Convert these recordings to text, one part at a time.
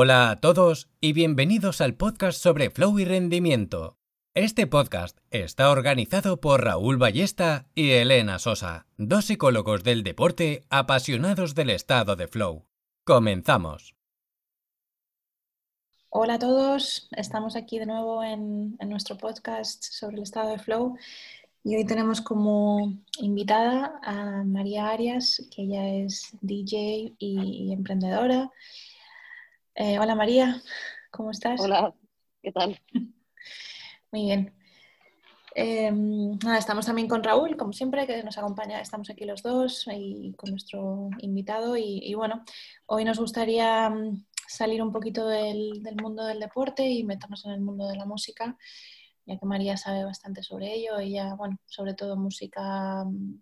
Hola a todos y bienvenidos al podcast sobre flow y rendimiento. Este podcast está organizado por Raúl Ballesta y Elena Sosa, dos psicólogos del deporte apasionados del estado de flow. Comenzamos. Hola a todos, estamos aquí de nuevo en, nuestro podcast sobre el estado de flow y hoy tenemos como invitada a María Arias, que ella es DJ y emprendedora eh, hola María, ¿cómo estás? Hola, ¿qué tal? Muy bien. Em, estamos también con Raúl, como siempre, que nos acompaña. Estamos aquí los dos y con nuestro invitado. Y, bueno, hoy nos gustaría mm, salir un poquito del, mundo del deporte y meternos en el mundo de la música, ya que María sabe bastante sobre ello. Ella, bueno, sobre todo música mm,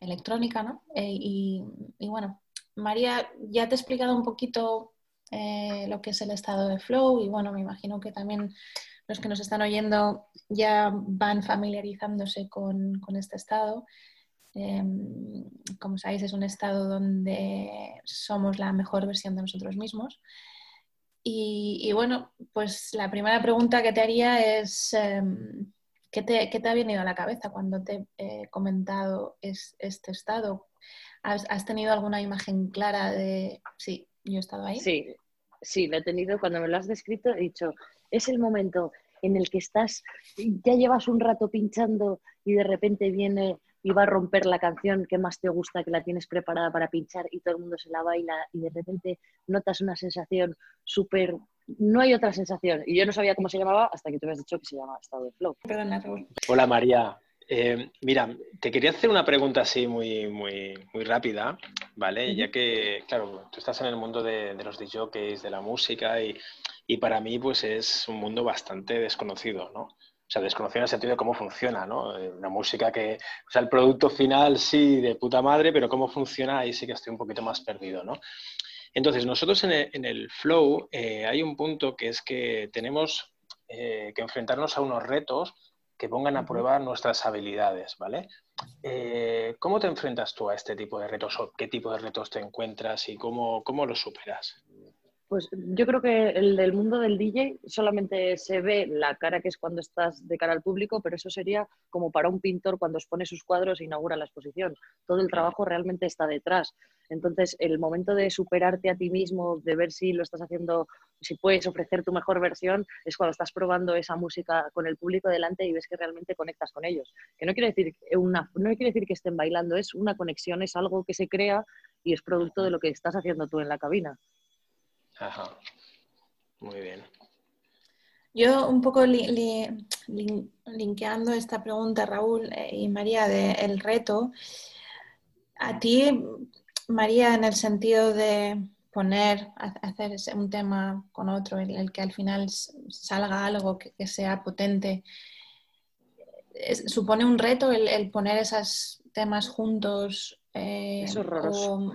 electrónica, ¿no? Eh, y, y bueno, María ya te he explicado un poquito eh, lo que es el estado de flow y bueno, me imagino que también los que nos están oyendo ya van familiarizándose con, este estado. Em, como sabéis, es un estado donde somos la mejor versión de nosotros mismos. Y, bueno, pues la primera pregunta que te haría es, em, ¿qué, te, ¿qué, te, ha venido a la cabeza cuando te he comentado este estado? ¿Has, ¿Has, tenido alguna imagen clara de, sí, yo he estado ahí? Sí, sí, lo he tenido, cuando me lo has descrito, he dicho, es el momento en el que estás, ya llevas un rato pinchando y de repente viene y va a romper la canción que más te gusta, que la tienes preparada para pinchar y todo el mundo se la baila y de repente notas una sensación súper... No hay otra sensación. Y yo no sabía cómo se llamaba hasta que tú me has dicho que se llama estado de flow. Hola María, eh, mira, te quería hacer una pregunta así muy, muy, muy rápida, ¿vale? Ya que, claro, tú estás en el mundo de, los DJs, de la música, y, y, para mí, pues es un mundo bastante desconocido, ¿no? O sea, desconocido en el sentido de cómo funciona, ¿no? Eh, una música que, o sea, el producto final sí, de puta madre, pero cómo funciona, ahí sí que estoy un poquito más perdido, ¿no? Entonces, nosotros en el, flow eh, hay un punto que es que tenemos que enfrentarnos a unos retos que pongan a prueba nuestras habilidades, ¿vale? Eh, ¿Cómo te enfrentas tú a este tipo de retos o qué tipo de retos te encuentras y cómo, cómo los superas? Pues yo creo que el del mundo del DJ solamente se ve la cara que es cuando estás de cara al público, pero eso sería como para un pintor cuando expone sus cuadros e inaugura la exposición. Todo el trabajo realmente está detrás. Entonces, el momento de superarte a ti mismo, de ver si lo estás haciendo, si puedes ofrecer tu mejor versión, es cuando estás probando esa música con el público delante y ves que realmente conectas con ellos. Que no quiere decir, una, no quiere decir que estén bailando, es una conexión, es algo que se crea y es producto de lo que estás haciendo tú en la cabina. Ajá. Muy bien. Yo un poco linkeando esta pregunta, Raúl eh, y María, del reto, a ti, María, en el sentido de poner, hacer un tema con otro, el, el que al final salga algo que, sea potente, ¿supone un reto el, poner esos temas juntos? Eh, es horroroso. o,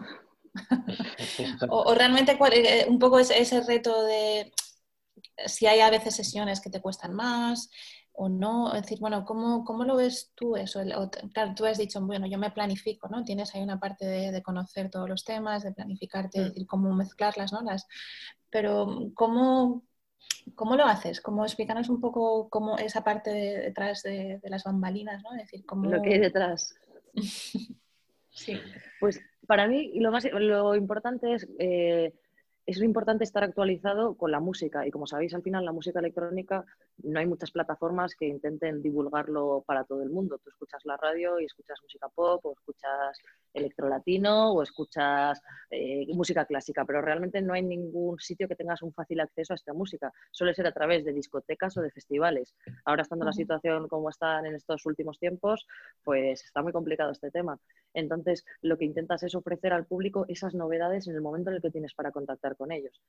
realmente eh, un poco ese, ese reto de si hay a veces sesiones que te cuestan más o no, es decir, bueno, ¿cómo, cómo lo ves tú eso? claro, tú has dicho, bueno, yo me planifico, ¿no? Tienes ahí una parte de, conocer todos los temas, de planificarte, mm. decir, cómo mezclarlas, ¿no? Las, pero, ¿cómo, ¿cómo lo haces? ¿Cómo explícanos un poco cómo esa parte detrás de, las bambalinas, ¿no? Es decir, cómo... Lo que hay detrás. sí. Pues para mí lo más lo importante es eh, es importante estar actualizado con la música y como sabéis al final la música electrónica no hay muchas plataformas que intenten divulgarlo para todo el mundo. Tú escuchas la radio y escuchas música pop o escuchas electrolatino o escuchas eh, música clásica, pero realmente no hay ningún sitio que tengas un fácil acceso a esta música. Suele ser a través de discotecas o de festivales. Ahora estando la situación como está en estos últimos tiempos, pues está muy complicado este tema. Entonces, lo que intentas es ofrecer al público esas novedades en el momento en el que tienes para contactar con ellos.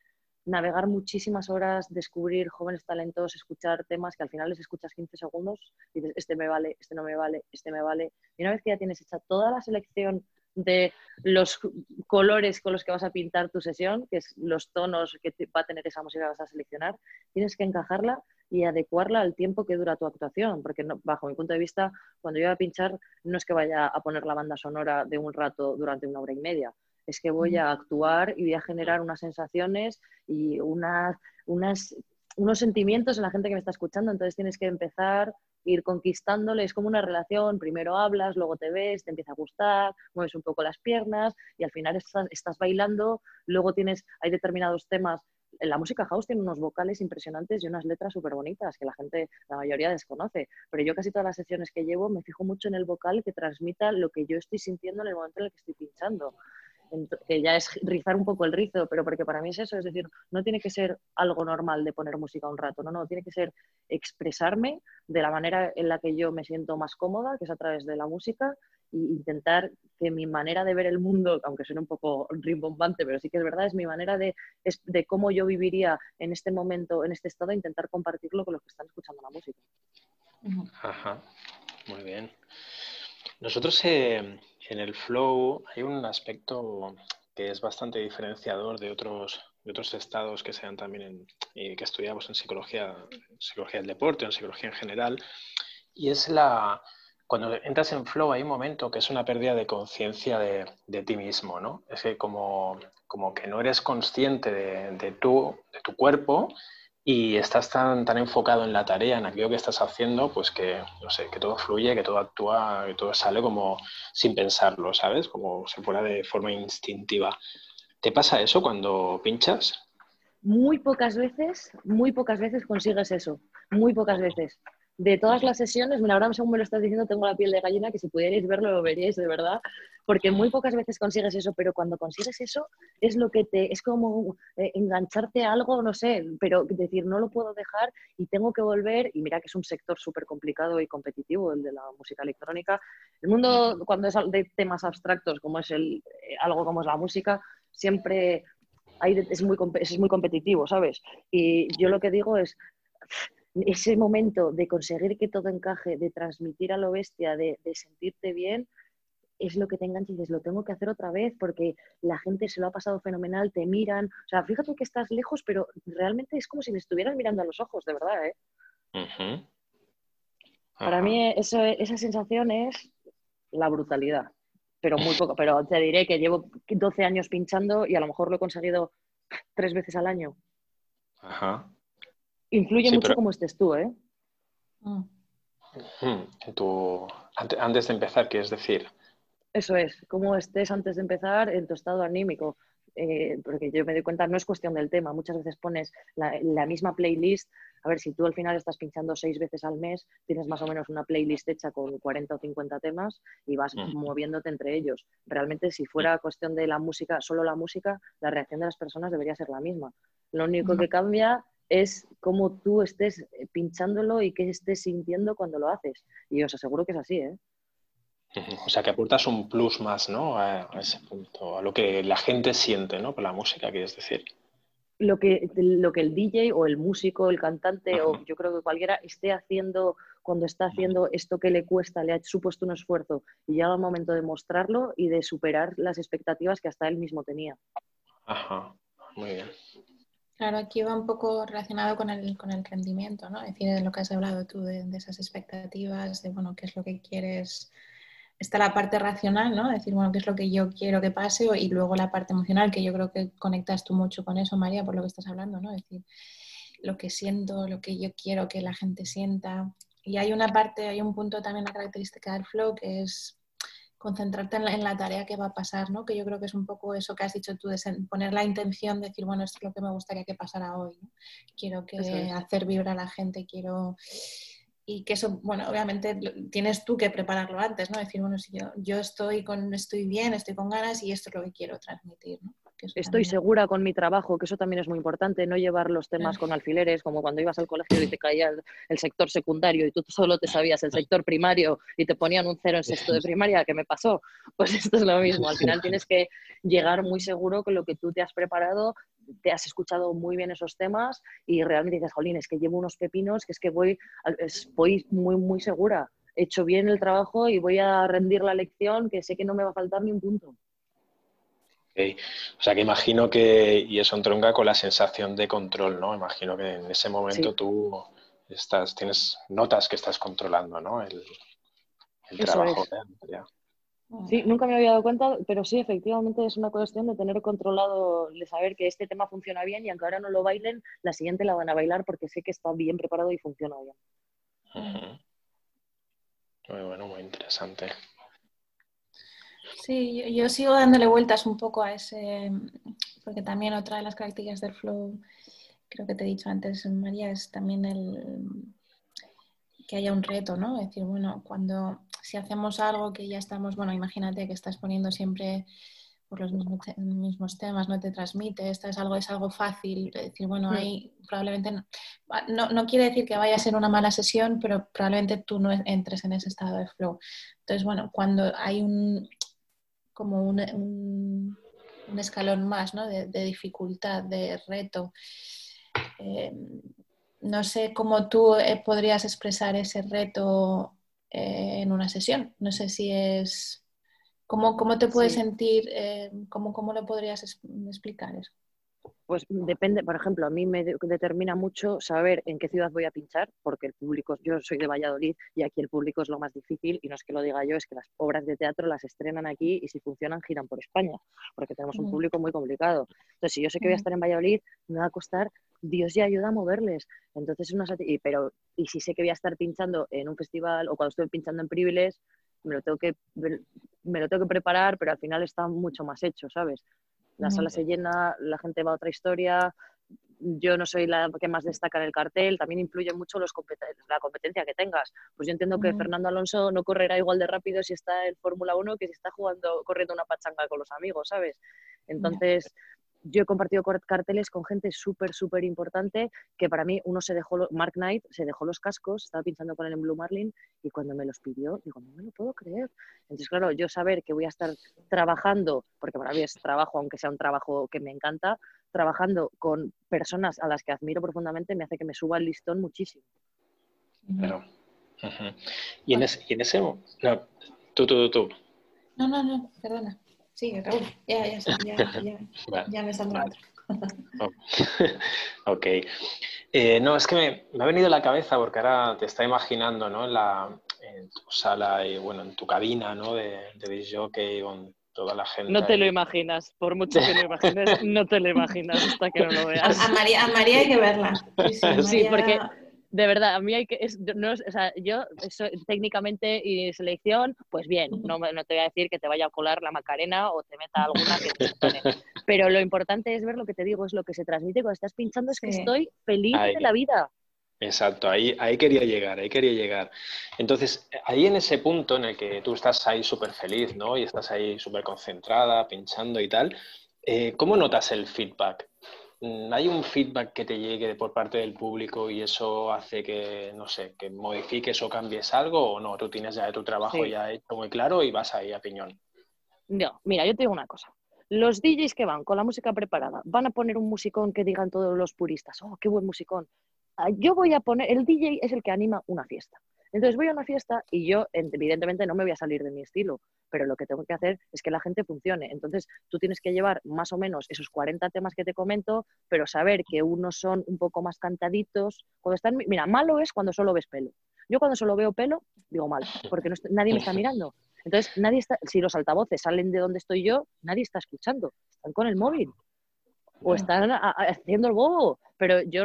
Navegar muchísimas horas, descubrir jóvenes talentos, escuchar temas que al final les escuchas 15 segundos y dices, este me vale, este no me vale, este me vale. Y una vez que ya tienes hecha toda la selección de los colores con los que vas a pintar tu sesión, que es los tonos que va a tener esa música que vas a seleccionar, tienes que encajarla y adecuarla al tiempo que dura tu actuación, porque bajo mi punto de vista, cuando yo voy a pinchar, no es que vaya a poner la banda sonora de un rato durante una hora y media, es que voy a actuar y voy a generar unas sensaciones y unas, unas, unos sentimientos en la gente que me está escuchando, entonces tienes que empezar ir conquistándole, es como una relación, primero hablas, luego te ves, te empieza a gustar, mueves un poco las piernas y al final estás, estás bailando, luego tienes, hay determinados temas la música house tiene unos vocales impresionantes y unas letras súper bonitas que la gente, la mayoría desconoce. Pero yo casi todas las sesiones que llevo me fijo mucho en el vocal que transmita lo que yo estoy sintiendo en el momento en el que estoy pinchando. Que ya es rizar un poco el rizo, pero porque para mí es eso, es decir, no tiene que ser algo normal de poner música un rato, no, no, tiene que ser expresarme de la manera en la que yo me siento más cómoda, que es a través de la música, e intentar que mi manera de ver el mundo, aunque suene un poco rimbombante, pero sí que es verdad, es mi manera de, de cómo yo viviría en este momento, en este estado, intentar compartirlo con los que están escuchando la música. Ajá, muy bien. Nosotros eh, en el flow hay un aspecto que es bastante diferenciador de otros, de otros estados que sean también en, que estudiamos en psicología, psicología del deporte, en psicología en general, y es la, cuando entras en flow hay un momento que es una pérdida de conciencia de, ti mismo, ¿no? Es que como, como que no eres consciente de, de, tu, de tu cuerpo y estás tan, tan enfocado en la tarea, en aquello que estás haciendo, pues que, no sé, que todo fluye, que todo actúa, que todo sale como sin pensarlo, ¿sabes? Como si fuera de forma instintiva. ¿Te pasa eso cuando pinchas? Muy pocas veces, muy pocas veces consigues eso, muy pocas veces de todas las sesiones, mira, ahora según me lo estás diciendo, tengo la piel de gallina, que si pudierais verlo, lo veríais de verdad, porque muy pocas veces consigues eso, pero cuando consigues eso, es lo que te, es como eh, engancharte a algo, no sé, pero decir, no lo puedo dejar y tengo que volver, y mira que es un sector súper complicado y competitivo, el de la música electrónica. El mundo, cuando es de temas abstractos, como es el, eh, algo como es la música, siempre hay, es, muy, es muy competitivo, ¿sabes? Y yo lo que digo es ese momento de conseguir que todo encaje, de transmitir a lo bestia, de, sentirte bien, es lo que te engancha y dices, lo tengo que hacer otra vez porque la gente se lo ha pasado fenomenal, te miran. O sea, fíjate que estás lejos, pero realmente es como si me estuvieran mirando a los ojos, de verdad, ¿eh? Para mí eso, esa sensación es la brutalidad, pero muy poco. Pero te diré que llevo 12 años pinchando y a lo mejor lo he conseguido tres veces al año. Ajá. Influye mucho cómo estés tú, ¿eh? Mm. antes de empezar, ¿quieres decir? Eso es, cómo estés antes de empezar en tu estado anímico. Eh, porque yo me doy cuenta, no es cuestión del tema, muchas veces pones la, misma playlist, a ver, si tú al final estás pinchando seis veces al mes, tienes más o menos una playlist hecha con 40 o 50 temas y vas moviéndote entre ellos. Realmente, si fuera cuestión de la música, solo la música, la reacción de las personas debería ser la misma. Lo único que cambia es cómo tú estés eh, pinchándolo y qué estés sintiendo cuando lo haces. Y os aseguro que es así, ¿eh? O sea, que aportas un plus más, ¿no? A, ese punto, a lo que la gente siente, ¿no? Con la música, quieres decir. Lo que, lo que el DJ o el músico, el cantante, o yo creo que cualquiera esté haciendo cuando está haciendo esto que le cuesta, le ha supuesto un esfuerzo y llega el momento de mostrarlo y de superar las expectativas que hasta él mismo tenía. Ajá, muy bien. Claro, aquí va un poco relacionado con el, con el rendimiento, ¿no? Es decir, de lo que has hablado tú, de, esas expectativas, de, bueno, qué es lo que quieres. Está la parte racional, ¿no? Decir, bueno, qué es lo que yo quiero que pase y luego la parte emocional, que yo creo que conectas tú mucho con eso, María, por lo que estás hablando, ¿no? Es decir, lo que siento, lo que yo quiero que la gente sienta. Y hay una parte, hay un punto también, la característica del flow, que es concentrarte en la, tarea que va a pasar, ¿no? Que yo creo que es un poco eso que has dicho tú, de poner la intención, de decir, bueno, esto es lo que me gustaría que pasara hoy, Quiero que hacer vibrar a la gente, quiero... Y que eso, bueno, obviamente tienes tú que prepararlo antes, ¿no? Decir, bueno, si yo, yo estoy, con, estoy bien, estoy con ganas y esto es lo que quiero transmitir, ¿no? Estoy segura con mi trabajo, que eso también es muy importante, no llevar los temas con alfileres, como cuando ibas al colegio y te caía el, sector secundario y tú solo te sabías el sector primario y te ponían un cero en sexto de primaria, ¿qué me pasó? Pues esto es lo mismo, al final tienes que llegar muy seguro con lo que tú te has preparado, te has escuchado muy bien esos temas y realmente dices, jolín, es que llevo unos pepinos, que es que voy, voy muy, muy segura, he hecho bien el trabajo y voy a rendir la lección, que sé que no me va a faltar ni un punto. O sea que imagino que, y eso entronca con la sensación de control, ¿no? Imagino que en ese momento tú estás, tienes notas que estás controlando, ¿no? El, trabajo. Sí, nunca me había dado cuenta, pero sí, efectivamente es una cuestión de tener controlado, de saber que este tema funciona bien y aunque ahora no lo bailen, la siguiente la van a bailar porque sé que está bien preparado y funciona bien. Muy bueno, muy interesante. Sí, yo, sigo dándole vueltas un poco a ese, porque también otra de las características del flow, creo que te he dicho antes, María, es también el que haya un reto, ¿no? Es decir, bueno, cuando si hacemos algo que ya estamos, bueno, imagínate que estás poniendo siempre por los mismos, temas, no te transmite, esto es algo, es algo fácil, es decir, bueno, mm. ahí probablemente no, no, quiere decir que vaya a ser una mala sesión, pero probablemente tú no entres en ese estado de flow. Entonces, bueno, cuando hay un, como un, un, escalón más ¿no? de, dificultad, de reto. Eh, no sé cómo tú eh, podrías expresar ese reto eh, en una sesión. No sé si es... ¿Cómo, cómo te puedes sentir? ¿cómo, ¿Cómo lo podrías explicar eso? Pues depende, por ejemplo, a mí me determina mucho saber en qué ciudad voy a pinchar, porque el público, yo soy de Valladolid y aquí el público es lo más difícil, y no es que lo diga yo, es que las obras de teatro las estrenan aquí y si funcionan giran por España, porque tenemos un público muy complicado. Entonces, si yo sé que voy a estar en Valladolid, me va a costar, Dios ya ayuda a moverles. Entonces, una y, pero, y si sé que voy a estar pinchando en un festival o cuando estoy pinchando en Priviles, me lo tengo que me lo tengo que preparar, pero al final está mucho más hecho, ¿sabes? La sala se llena, la gente va a otra historia, yo no soy la que más destaca en el cartel, también influye mucho los la competencia que tengas. Pues yo entiendo que Fernando Alonso no correrá igual de rápido si está en Fórmula 1 que si está jugando, corriendo una pachanga con los amigos, ¿sabes? Entonces, yo he compartido carteles con gente súper, súper importante que para mí uno se dejó, Mark Knight se dejó los cascos, estaba pinchando con él en Blue Marlin y cuando me los pidió, digo, no me lo puedo creer. Entonces, claro, yo saber que voy a estar trabajando, porque para mí es trabajo, aunque sea un trabajo que me encanta, trabajando con personas a las que admiro profundamente me hace que me suba el listón muchísimo. Pero, y, en ese, y en ese, no, tú, tú, tú. No, no, no, perdona. Sí, Raúl, ya, ya, ya, ya, ya me saldrá otro. ok. Eh, no, es que me, me, ha venido a la cabeza porque ahora te está imaginando, ¿no? En, la, en tu sala y, bueno, en tu cabina, ¿no? De, de jockey con toda la gente. No te lo imaginas, por mucho que lo imagines, no te lo imaginas hasta que no lo veas. A, María, a María hay que verla. Sí, sí, porque de verdad, a mí hay que, no, o sea, yo técnicamente y selección, pues bien, no, no, te voy a decir que te vaya a colar la Macarena o te meta alguna que te pone. Pero lo importante es ver lo que te digo, es lo que se transmite cuando estás pinchando, es que estoy feliz de la vida. Exacto, ahí, ahí quería llegar, ahí quería llegar. Entonces, ahí en ese punto en el que tú estás ahí súper feliz, ¿no? Y estás ahí súper concentrada, pinchando y tal, eh, ¿cómo notas el feedback? Mm, ¿Hay un feedback que te llegue por parte del público y eso hace que, no sé, que modifiques o cambies algo o no? Tú tienes ya tu trabajo ya hecho muy claro y vas ahí a piñón. No, mira, yo te digo una cosa. Los DJs que van con la música preparada van a poner un musicón que digan todos los puristas, oh, qué buen musicón. Ah, yo voy a poner, el DJ es el que anima una fiesta. Entonces voy a una fiesta y yo, evidentemente, no me voy a salir de mi estilo, pero lo que tengo que hacer es que la gente funcione. Entonces tú tienes que llevar más o menos esos 40 temas que te comento, pero saber que unos son un poco más cantaditos. Cuando están, mira, malo es cuando solo ves pelo. Yo cuando solo veo pelo, digo mal, porque nadie me está mirando. Entonces, nadie está, si los altavoces salen de donde estoy yo, nadie está escuchando, están con el móvil o están haciendo el bobo. Pero yo,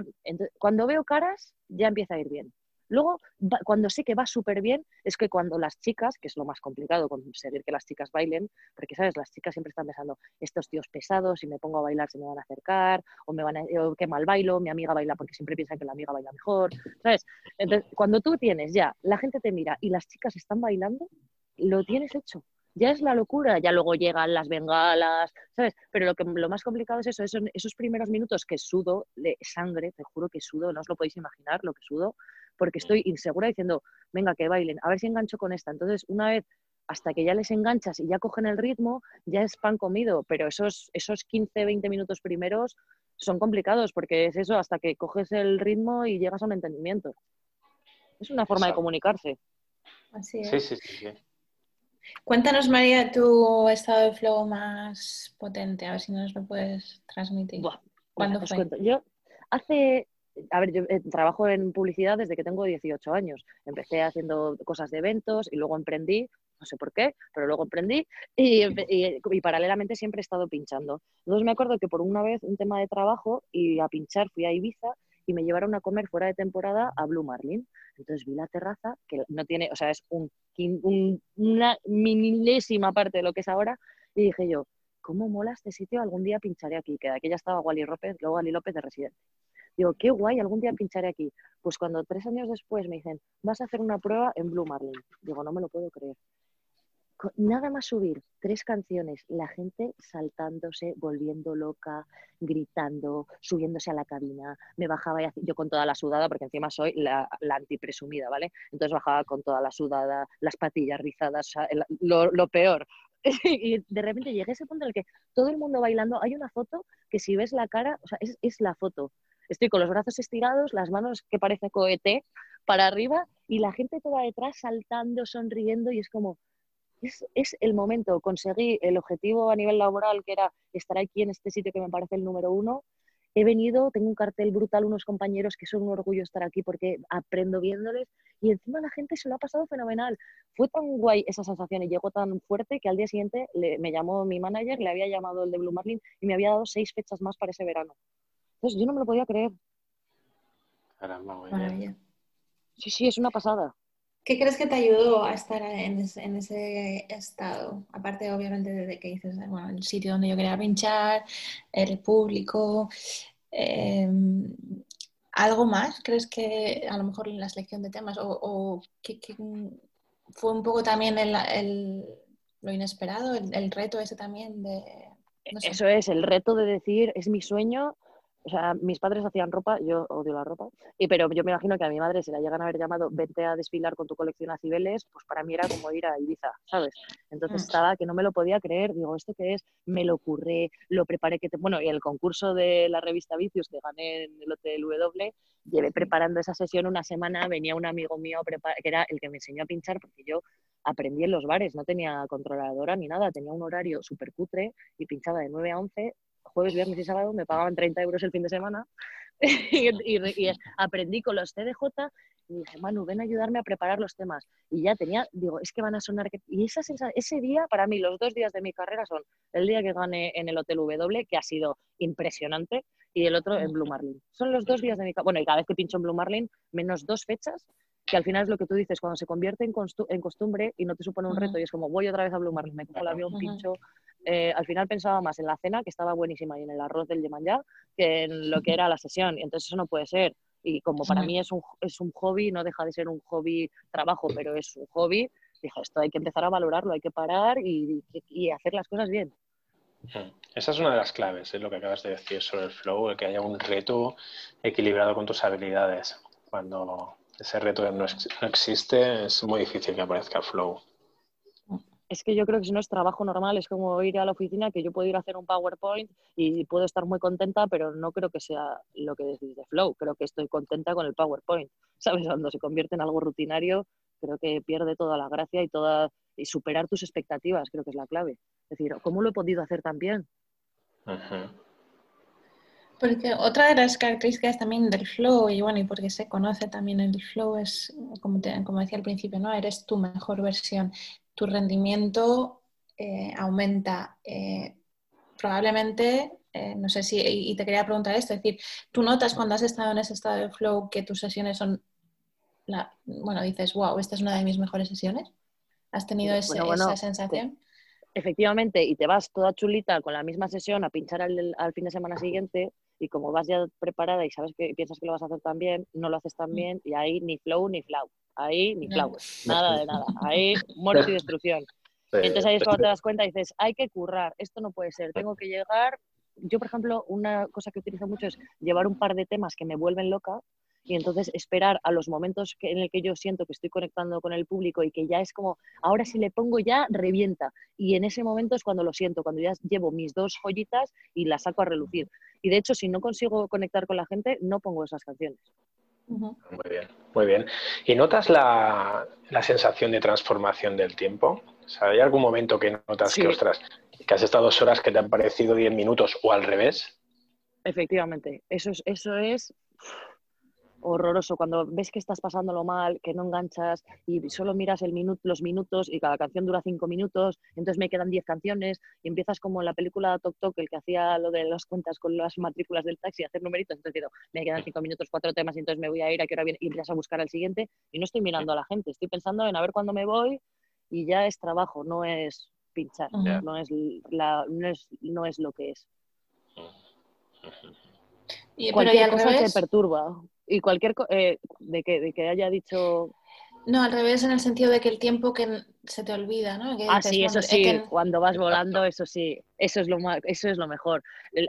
cuando veo caras, ya empieza a ir bien. Luego, cuando sé que va súper bien, es que cuando las chicas, que es lo más complicado conseguir que las chicas bailen, porque, ¿sabes? Las chicas siempre están pensando, estos tíos pesados, si me pongo a bailar se me van a acercar, o me van a, o qué mal bailo, mi amiga baila porque siempre piensa que la amiga baila mejor, ¿sabes? Entonces, cuando tú tienes ya, la gente te mira y las chicas están bailando, lo tienes hecho ya es la locura, ya luego llegan las bengalas, ¿sabes? Pero lo, que, lo más complicado es eso, esos, esos primeros minutos que sudo de sangre, te juro que sudo, no os lo podéis imaginar lo que sudo, porque estoy insegura diciendo, venga, que bailen, a ver si engancho con esta. Entonces, una vez hasta que ya les enganchas y ya cogen el ritmo, ya es pan comido, pero esos, esos 15, 20 minutos primeros son complicados porque es eso, hasta que coges el ritmo y llegas a un entendimiento. Es una forma de comunicarse. Así es. Sí, sí, sí, Cuéntanos, María, tu estado de flow más potente, a ver si nos lo puedes transmitir. ¿Cuándo fue? Yo hace a ver, yo eh, trabajo en publicidad desde que tengo 18 años. Empecé haciendo cosas de eventos y luego emprendí. no sé por qué, pero luego aprendí y, y, paralelamente siempre he estado pinchando. Entonces me acuerdo que por una vez un tema de trabajo y a pinchar fui a Ibiza y me llevaron a comer fuera de temporada a Blue Marlin. Entonces vi la terraza, que no tiene, o sea, es un, una minilésima parte de lo que es ahora, y dije yo, ¿cómo mola este sitio? Algún día pincharé aquí, que de aquí ya estaba Wally López, luego Wally López de residente. Digo, qué guay, algún día pincharé aquí. Pues cuando tres años después me dicen, vas a hacer una prueba en Blue Marlin. Digo, no me lo puedo creer. Nada más subir tres canciones, la gente saltándose, volviendo loca, gritando, subiéndose a la cabina. Me bajaba y yo con toda la sudada, porque encima soy la, la antipresumida, ¿vale? Entonces bajaba con toda la sudada, las patillas rizadas, lo, lo peor. y de repente llegué a ese punto en el que todo el mundo bailando. Hay una foto que si ves la cara, o sea, es, es la foto estoy con los brazos estirados, las manos que parece cohete para arriba y la gente toda detrás saltando, sonriendo y es como, es, el momento, conseguí el objetivo a nivel laboral que era estar aquí en este sitio que me parece el número uno. He venido, tengo un cartel brutal, unos compañeros que son un orgullo estar aquí porque aprendo viéndoles y encima la gente se lo ha pasado fenomenal. Fue tan guay esa sensación y llegó tan fuerte que al día siguiente me llamó mi manager, le había llamado el de Blue Marlin y me había dado seis fechas más para ese verano yo no me lo podía creer. Caramba, muy Sí, sí, es una pasada. ¿Qué crees que te ayudó a estar en ese, estado? Aparte, obviamente, de que dices, bueno, el sitio donde yo quería pinchar, el público. Em, ¿Algo más? ¿Crees que a lo mejor la selección de temas o, que, fue un poco también lo inesperado, el, reto ese también de... Eso es, el reto de decir, es mi sueño, o sea, mis padres hacían ropa, yo odio la ropa, y, pero yo me imagino que a mi madre se la llegan a haber llamado vente a desfilar con tu colección a Cibeles, pues para mí era como ir a Ibiza, ¿sabes? Entonces mm. estaba que no me lo podía creer, digo, ¿esto qué es? Me lo curré, lo preparé, que te... bueno, y el concurso de la revista Vicios que gané en el Hotel W, llevé preparando esa sesión una semana, venía un amigo mío que era el que me enseñó a pinchar, porque yo aprendí en los bares, no tenía controladora ni nada, tenía un horario súper cutre y pinchaba de 9 a 11 jueves, viernes y sábado, me pagaban 30 euros el fin de semana y, aprendí con los CDJ y dije, Manu, ven a ayudarme a preparar los temas. Y ya tenía, digo, es que van a sonar. Y esa ese día, para mí, los dos días de mi carrera son el día que gané en el Hotel W, que ha sido impresionante, y el otro en Blue Marlin. Son los dos días de mi carrera. Bueno, y cada vez que pincho en Blue Marlin, menos dos fechas, que al final es lo que tú dices, cuando se convierte en, en costumbre y no te supone un reto, y es como, voy otra vez a Blue Marlin, me cojo el avión, pincho, eh, al final pensaba más en la cena, que estaba buenísima, y en el arroz del Yemanyá, que en lo que era la sesión. Y entonces eso no puede ser. Y como para mí es un, es un hobby, no deja de ser un hobby trabajo, pero es un hobby, dije, esto hay que empezar a valorarlo, hay que parar y, y hacer las cosas bien. Esa es una de las claves, es lo que acabas de decir sobre el flow, el que haya un reto equilibrado con tus habilidades. Cuando ese reto no, no existe, es muy difícil que aparezca flow es que yo creo que si no es trabajo normal, es como ir a la oficina, que yo puedo ir a hacer un PowerPoint y puedo estar muy contenta, pero no creo que sea lo que decís de Flow. Creo que estoy contenta con el PowerPoint. ¿Sabes? Cuando se convierte en algo rutinario, creo que pierde toda la gracia y toda y superar tus expectativas, creo que es la clave. Es decir, ¿cómo lo he podido hacer tan bien? Porque otra de las características también del flow, y bueno, y porque se conoce también el flow, es, como, como decía al principio, ¿no? Eres tu mejor versión tu rendimiento eh, aumenta. Eh, probablemente, eh, no sé si, y te quería preguntar esto, es decir, ¿tú notas cuando has estado en ese estado de flow que tus sesiones son, bueno, dices, wow, esta es una de mis mejores sesiones? ¿Has tenido esa sensación? Efectivamente, y te vas toda chulita con la misma sesión a pinchar al, fin de semana siguiente y como vas ya preparada y sabes que piensas que lo vas a hacer tan bien, no lo haces tan mm. bien y ahí ni flow ni flow. Ahí ni flowers, nada de nada. Ahí muerte y destrucción. entonces ahí es cuando te das cuenta y dices, hay que currar, esto no puede ser, tengo que llegar. Yo, por ejemplo, una cosa que utilizo mucho es llevar un par de temas que me vuelven loca y entonces esperar a los momentos en el que yo siento que estoy conectando con el público y que ya es como, ahora si le pongo ya, revienta. Y en ese momento es cuando lo siento, cuando ya llevo mis dos joyitas y las saco a relucir. Y de hecho, si no consigo conectar con la gente, no pongo esas canciones. Muy bien, muy bien. ¿Y notas la, sensación de transformación del tiempo? ¿hay algún momento que notas que, ostras, que has estado dos horas que te han parecido diez minutos o al revés? Efectivamente, eso es, eso es horroroso cuando ves que estás pasándolo mal, que no enganchas y solo miras el minuto, los minutos y cada canción dura cinco minutos, entonces me quedan diez canciones y empiezas como en la película Tok Tok, el que hacía lo de las cuentas con las matrículas del taxi, hacer numeritos, entonces digo, me quedan cinco minutos, cuatro temas y entonces me voy a ir a qué hora viene y empiezas a buscar al siguiente y no estoy mirando a la gente, estoy pensando en a ver cuándo me voy y ya es trabajo, no es pinchar, no, es la, no, es, no es lo que es. Y, cualquier cosa te perturba. Y cualquier eh, de, que, de que haya dicho no, al revés, en el sentido de que el tiempo que se te olvida, ¿no? ah, sí, eso sí, cuando vas volando, eso sí, eso es lo eso es lo mejor.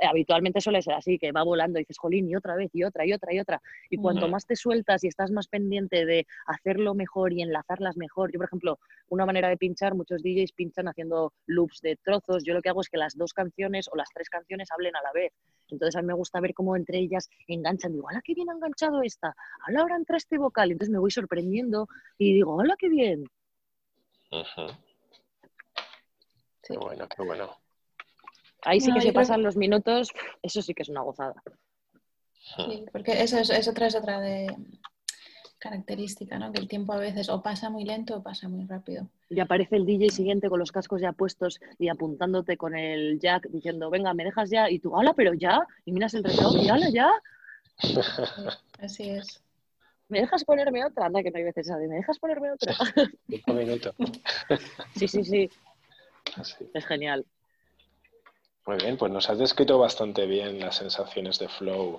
Habitualmente suele ser así, que va volando y dices, jolín, y otra vez, y otra, y otra, y otra. Y cuanto más te sueltas y estás más pendiente de hacerlo mejor y enlazarlas mejor. Yo, por ejemplo, una manera de pinchar, muchos DJs pinchan haciendo loops de trozos. Yo lo que hago es que las dos canciones o las tres canciones hablen a la vez. Entonces a mí me gusta ver cómo entre ellas enganchan. Digo, ¡hala, qué bien ha enganchado esta! ¡Hala, ahora entra este vocal! Entonces me voy sorprendiendo y digo, ¡hala, qué bien! Qué bueno, qué bueno. Ahí sí que se pasan los minutos, eso sí que es una gozada. Sí, porque eso es, otra, es otra de característica, ¿no? Que el tiempo a veces o pasa muy lento o pasa muy rápido. Y aparece el DJ siguiente con los cascos ya puestos y apuntándote con el jack diciendo, venga, me dejas ya, y tú, hala, pero ya, y miras el reloj y hala, ya. así es. ¿Me dejas ponerme otra? Anda, que no hay veces esa ¿me dejas ponerme otra? Cinco minutos. sí, sí, sí. Es genial. Muy bien, pues nos has descrito bastante bien las sensaciones de flow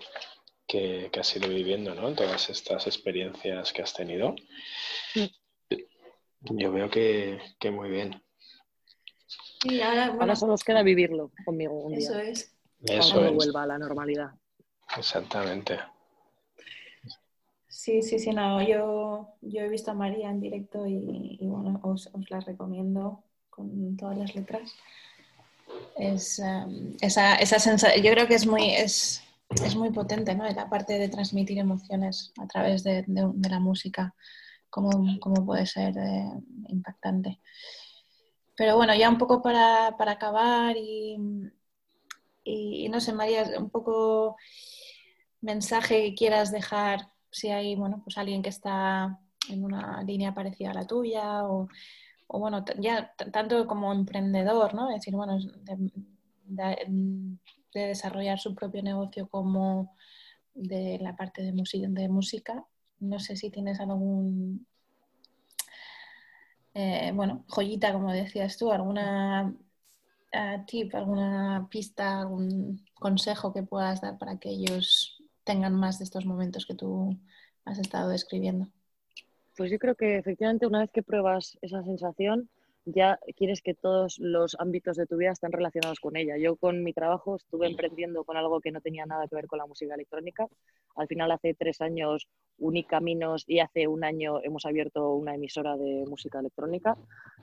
que, has ido viviendo, ¿no? Todas estas experiencias que has tenido. Yo veo que, muy bien. Y ahora, bueno, solo nos queda vivirlo conmigo un día. Eso es. Cuando vuelva a la normalidad. Exactamente. Sí, sí, sí, no, yo, yo he visto a María en directo y, bueno, os, os, la recomiendo con todas las letras. Es, em, esa, esa sensación, yo creo que es muy, es, es muy potente, ¿no? La parte de transmitir emociones a través de, de, la música, cómo, cómo puede ser eh, impactante. Pero bueno, ya un poco para, para acabar y, y, no sé, María, un poco mensaje que quieras dejar si hay, bueno, pues alguien que está en una línea parecida a la tuya o, bueno, ya tanto como emprendedor, ¿no? Es decir, bueno, de, desarrollar su propio negocio como de la parte de, música. No sé si tienes algún, eh, bueno, joyita, como decías tú, alguna uh, tip, alguna pista, algún consejo que puedas dar para que ellos tengan más de estos momentos que tú has estado describiendo. Pues yo creo que efectivamente una vez que pruebas esa sensación, ya quieres que todos los ámbitos de tu vida estén relacionados con ella. Yo con mi trabajo estuve emprendiendo con algo que no tenía nada que ver con la música electrónica. Al final hace tres años uní caminos y hace un año hemos abierto una emisora de música electrónica.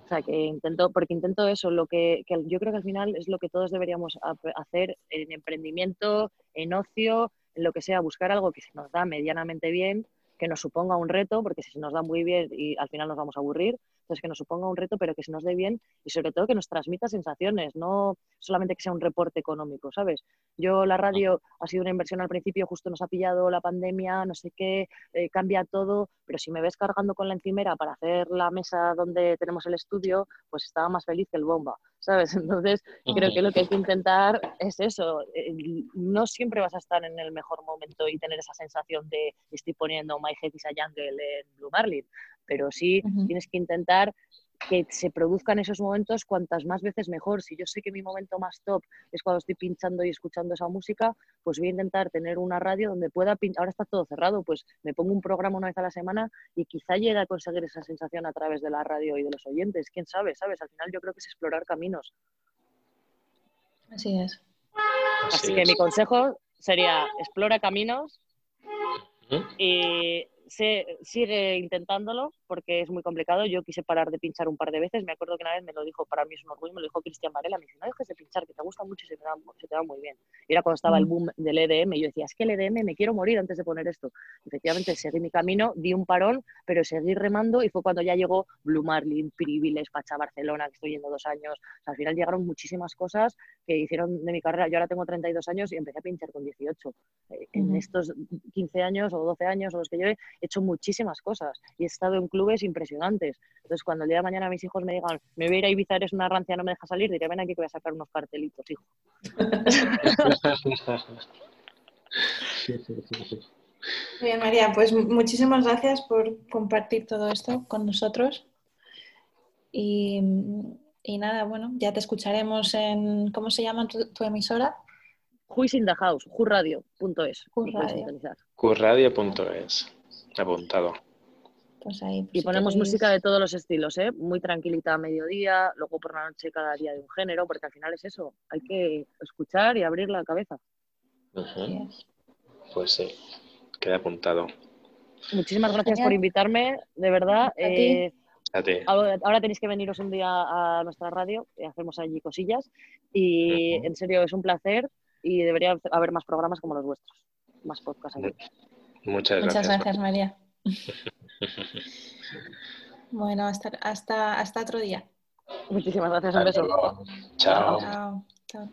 O sea, que intento, porque intento eso, lo que, que yo creo que al final es lo que todos deberíamos hacer en emprendimiento, en ocio, lo que sea, buscar algo que se nos da medianamente bien que nos suponga un reto, porque si se nos da muy bien y al final nos vamos a aburrir, entonces que nos suponga un reto, pero que se nos dé bien y sobre todo que nos transmita sensaciones, no solamente que sea un reporte económico, ¿sabes? Yo la radio ha sido una inversión al principio, justo nos ha pillado la pandemia, no sé qué, eh, cambia todo, pero si me ves cargando con la encimera para hacer la mesa donde tenemos el estudio, pues estaba más feliz que el bomba. ¿sabes? Entonces, creo que lo que hay que intentar es eso. Eh, no siempre vas a estar en el mejor momento y tener esa sensación de estoy poniendo My Head is a Jungle en Blue Marlin, pero sí tienes que intentar que se produzcan esos momentos cuantas más veces mejor. Si yo sé que mi momento más top es cuando estoy pinchando y escuchando esa música, pues voy a intentar tener una radio donde pueda pinchar. Ahora está todo cerrado, pues me pongo un programa una vez a la semana y quizá llegue a conseguir esa sensación a través de la radio y de los oyentes. ¿Quién sabe? ¿Sabes? Al final yo creo que es explorar caminos. Así es. Así, que mi consejo sería explora caminos y sigue intentándolo porque es muy complicado. Yo quise parar de pinchar un par de veces. Me acuerdo que una vez me lo dijo, para mí es un orgullo, me lo dijo Cristian Varela. Me dijo, no dejes de pinchar, que te gusta mucho y se te, va, muy bien. Y era cuando estaba el mm. boom del EDM y yo decía, es que el EDM me quiero morir antes de poner esto. Efectivamente, seguí mi camino, di un parón, pero seguí remando y fue cuando ya llegó Blue Marlin, Priviles, Pacha Barcelona, que estoy yendo dos años. al final llegaron muchísimas cosas que hicieron de mi carrera. Yo ahora tengo 32 años y empecé a pinchar con 18. Eh, en estos 15 años o 12 años o los que yo he hecho muchísimas cosas y he estado en clubes impresionantes. Entonces, cuando el día de mañana mis hijos me digan, me voy a ir a Ibiza, eres una rancia, no me deja salir, diré, ven aquí que voy a sacar unos cartelitos, hijo. Bien, María, pues muchísimas gracias por compartir todo esto con nosotros. Y, nada, bueno, ya te escucharemos en, ¿cómo se llama tu, emisora? Who's in the house, whoradio.es. Whoradio.es. Apuntado. Pues ahí, pues y ponemos música de todos los estilos, ¿eh? muy tranquilita a mediodía, luego por la noche cada día de un género, porque al final es eso, hay que escuchar y abrir la cabeza. Pues sí, queda apuntado. Muchísimas gracias por invitarme, de verdad. Eh, ahora, tenéis que veniros un día a nuestra radio, y hacemos allí cosillas. Y en serio, es un placer y debería haber más programas como los vuestros, más podcasts aquí. Muchas gracias. Muchas gracias, María. bueno, hasta, hasta, hasta otro día. Muchísimas gracias, un beso. Chao. Chao.